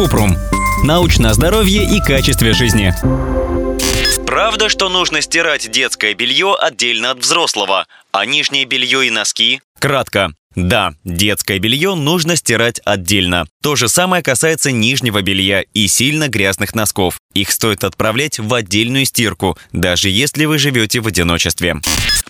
Купрум. Научное здоровье и качестве жизни. Правда, что нужно стирать детское белье отдельно от взрослого, а нижнее белье и носки? Кратко. Да, детское белье нужно стирать отдельно. То же самое касается нижнего белья и сильно грязных носков. Их стоит отправлять в отдельную стирку, даже если вы живете в одиночестве.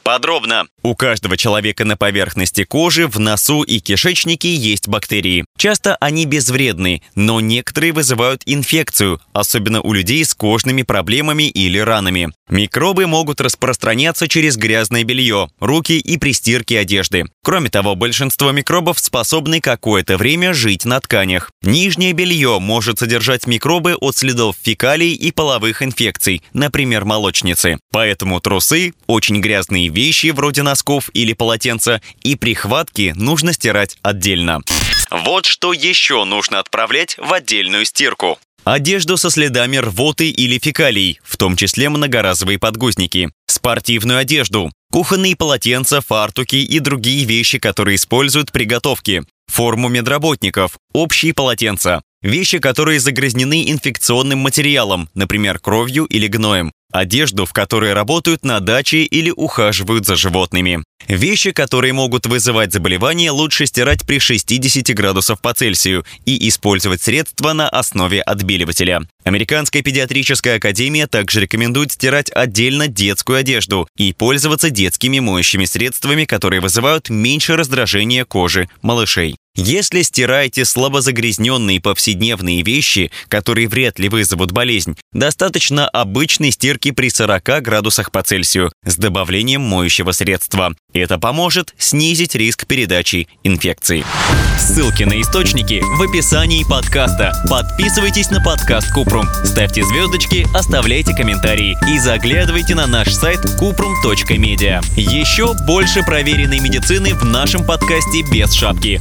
Подробно. У каждого человека на поверхности кожи, в носу и кишечнике есть бактерии. Часто они безвредны, но некоторые вызывают инфекцию, особенно у людей с кожными проблемами или ранами. Микробы могут распространяться через грязное белье, руки и при стирке одежды. Кроме того, большинство микробов способны какое-то время жить на тканях. Нижнее белье может содержать микробы от следов фекалий и половых инфекций, например, молочницы. Поэтому трусы, очень грязные вещи вроде носков или полотенца и прихватки нужно стирать отдельно. Вот что еще нужно отправлять в отдельную стирку. Одежду со следами рвоты или фекалий, в том числе многоразовые подгузники. Спортивную одежду, кухонные полотенца, фартуки и другие вещи, которые используют при готовке. Форму медработников, общие полотенца, вещи, которые загрязнены инфекционным материалом, например, кровью или гноем, одежду, в которой работают на даче или ухаживают за животными. Вещи, которые могут вызывать заболевания, лучше стирать при 60 градусов по Цельсию и использовать средства на основе отбеливателя. Американская педиатрическая академия также рекомендует стирать отдельно детскую одежду и пользоваться детскими моющими средствами, которые вызывают меньше раздражения кожи малышей. Если стираете слабозагрязненные повседневные вещи, которые вряд ли вызовут болезнь, достаточно обычной стирки при 40 градусах по Цельсию с добавлением моющего средства. Это поможет снизить риск передачи инфекции. Ссылки на источники в описании подкаста. Подписывайтесь на подкаст Купрум, ставьте звездочки, оставляйте комментарии и заглядывайте на наш сайт kuprum.media. Еще больше проверенной медицины в нашем подкасте без шапки.